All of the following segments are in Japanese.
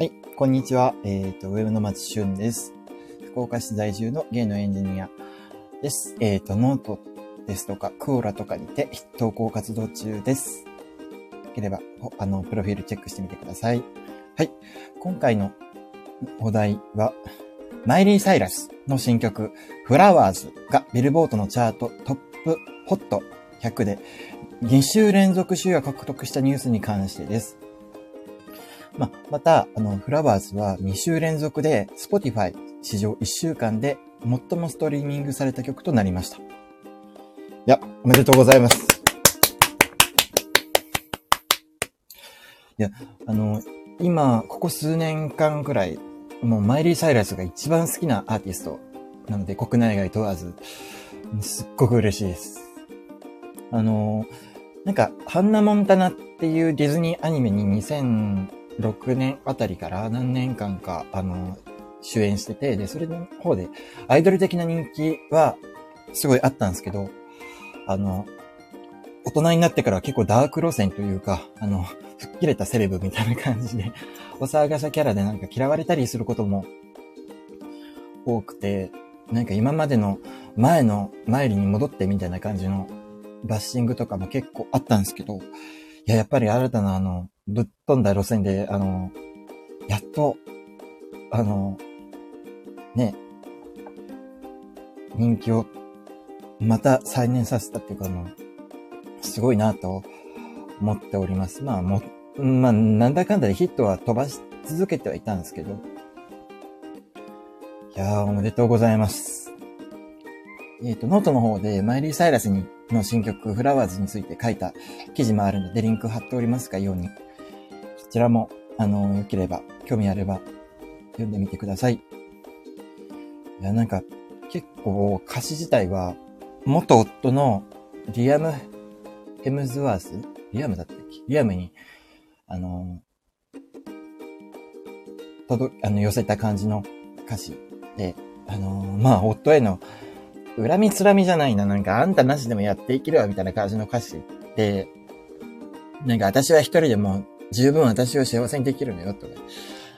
はい、こんにちは。えっ、と、ウェブの松俊です。福岡市在住のゲイのエンジニアです。えっ、と、ノートですとか、 Quora とかにて投稿活動中です。よければ、あの、プロフィールチェックしてみてください。はい。今回のお題は、マイリー・サイラスの新曲、 Flowers が Billboard のチャートトップホット100で2週連続首位を獲得したニュースに関してです。まあ、また、あの、フラワーズは2週連続で Spotify 史上1週間で最もストリーミングされた曲となりました。いや、おめでとうございます。いや、あの、今、ここ数年間くらい、もうマイリー・サイラスが一番好きなアーティストなので、国内外問わず、すっごく嬉しいです。あの、なんか、ハンナ・モンタナっていうディズニーアニメに2000 6年あたりから何年間か、あの、主演してて、で、それの方で、アイドル的な人気は、すごいあったんですけど、あの、大人になってからは結構ダーク路線というか、あの、吹っ切れたセレブみたいな感じで、お騒がせキャラでなんか嫌われたりすることも多くて、なんか今までの前の前に戻ってみたいな感じのバッシングとかも結構あったんですけど、いや、やっぱり新たなあの、ぶっ飛んだ路線で、あの、やっと、あの、ね、人気をまた再燃させたっていうか、あの、すごいなと思っております。まあ、も、まあ、なんだかんだでヒットは飛ばし続けてはいたんですけど、いやー、おめでとうございます。えっ、と、ノートの方で、マイリー・サイラスにの新曲、 Flowers について書いた記事もあるので、リンク貼っておりますが、ように、ちらも、あの、良ければ、興味あれば、読んでみてください。いや、なんか、結構、歌詞自体は、元夫のリアム・ヘムズワース？リアムだったっけ？リアムに、あの、届、あの、寄せた感じの歌詞で、あのまあ、夫への恨みつらみじゃないな、なんか、あんたなしでもやっていけるわ、みたいな感じの歌詞で、なんか、私は一人でも十分私を幸せにできるのよ、とか。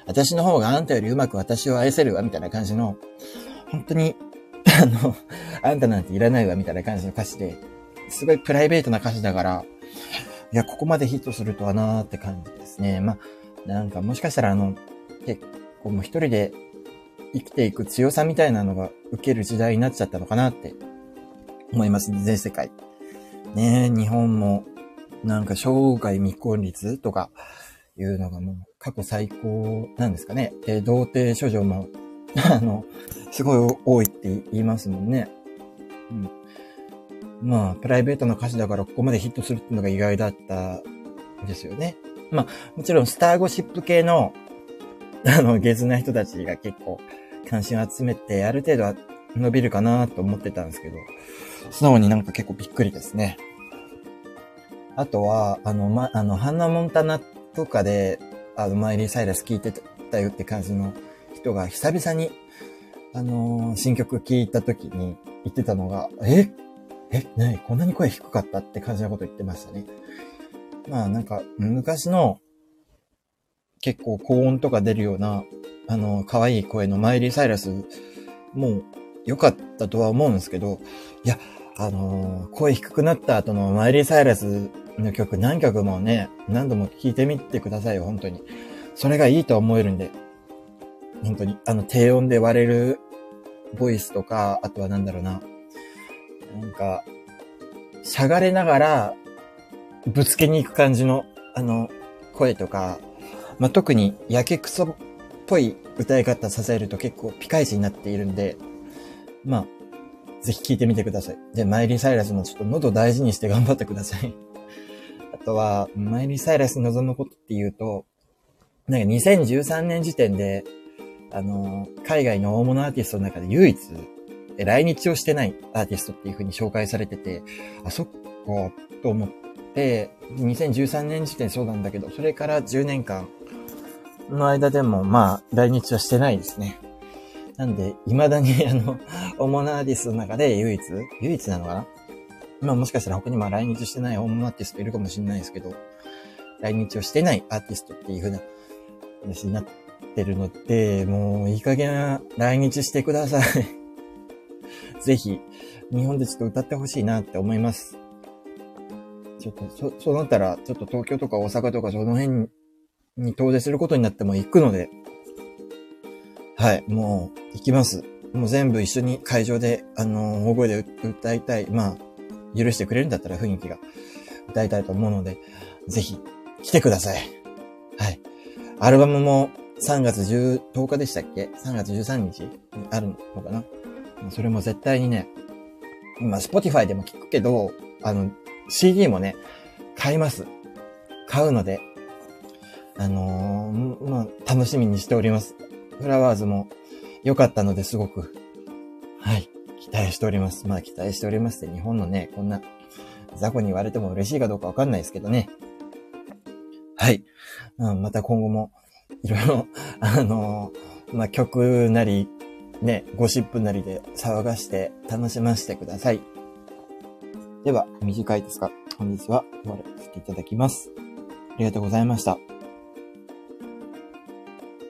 私の方があんたよりうまく私を愛せるわ、みたいな感じの、本当に、あの、あんたなんていらないわ、みたいな感じの歌詞で、すごいプライベートな歌詞だから、いや、ここまでヒットするとはなーって感じですね。まあ、なんかもしかしたらあの、結構もう一人で生きていく強さみたいなのが受ける時代になっちゃったのかなって思いますね。全世界。ねえ、日本もなんか生涯未婚率とかいうのがもう過去最高なんですかね。で、童貞処女も、あの、すごい多いって言いますもんね。うん。まあ、プライベートな歌詞だからここまでヒットするっていうのが意外だったんですよね。まあ、もちろんスターゴシップ系の、あの、ゲズな人たちが結構関心を集めて、ある程度は伸びるかなと思ってたんですけど、素直になんか結構びっくりですね。あとは、あの、ま、あの、ハンナ・モンタナとかで、あの、マイリー・サイラス聴いてたよって感じの人が久々に、あのー新曲聴いた時に言ってたのが、え？え、なにこんなに声低かったって感じのこと言ってましたね。まあなんか、昔の結構高音とか出るような、あの、可愛い声のマイリー・サイラスもう良かったとは思うんですけど、いや、あのー声低くなった後のマイリー・サイラスの曲何曲もね、何度も聴いてみてくださいよ、本当に。それがいいと思えるんで、本当に、あの、低音で割れるボイスとか、あとはなんだろうな、なんか、しゃがれながら、ぶつけに行く感じの、あの、声とか、まあ、特に、やけくそっぽい歌い方させると結構ピカイチになっているんで、まあ、ぜひ聴いてみてください。で、マイリー・サイラスもちょっと喉大事にして頑張ってください。あとは、マイリー・サイラスに望むことっていうと、なんか2013年時点で、あの、海外の大物アーティストの中で唯一、え来日をしてないアーティストっていう風に紹介されてて、あ、そっか、と思って、2013年時点そうなんだけど、それから10年間の間でも、まあ、来日はしてないですね。なんで、未だに、あの、大物アーティストの中で唯一、唯一なのかな？まあもしかしたら他にも来日してない大物アーティストいるかもしれないですけど、来日をしてないアーティストっていう風な話になってるので、もういい加減来日してください。ぜひ、日本でちょっと歌ってほしいなって思います。ちょっと、そ、そうなったら、ちょっと東京とか大阪とかその辺に遠出することになっても行くので、はい、もう、行きます。もう全部一緒に会場で、あの大声で歌いたい。まあ、許してくれるんだったら雰囲気が歌いたいと思うので、ぜひ、来てください。はい。アルバムも3月 10, 日でしたっけ ?3 月13日？にあるのかな？それも絶対にね、今、Spotify でも聞くけど、あの、CD もね、買います。買うので、あのー、まあ、楽しみにしております。フラワーズも良かったのですごく、はい、待しております。まあ、期待しておりますって日本のね、こんな雑魚に言われても嬉しいかどうかわかんないですけどね。はい。まあ、また今後も、いろいろ、あのー、まあ、曲なり、ね、ゴシップなりで騒がして楽しませてください。では、短いですが、本日は終わらせていただきます。ありがとうございました。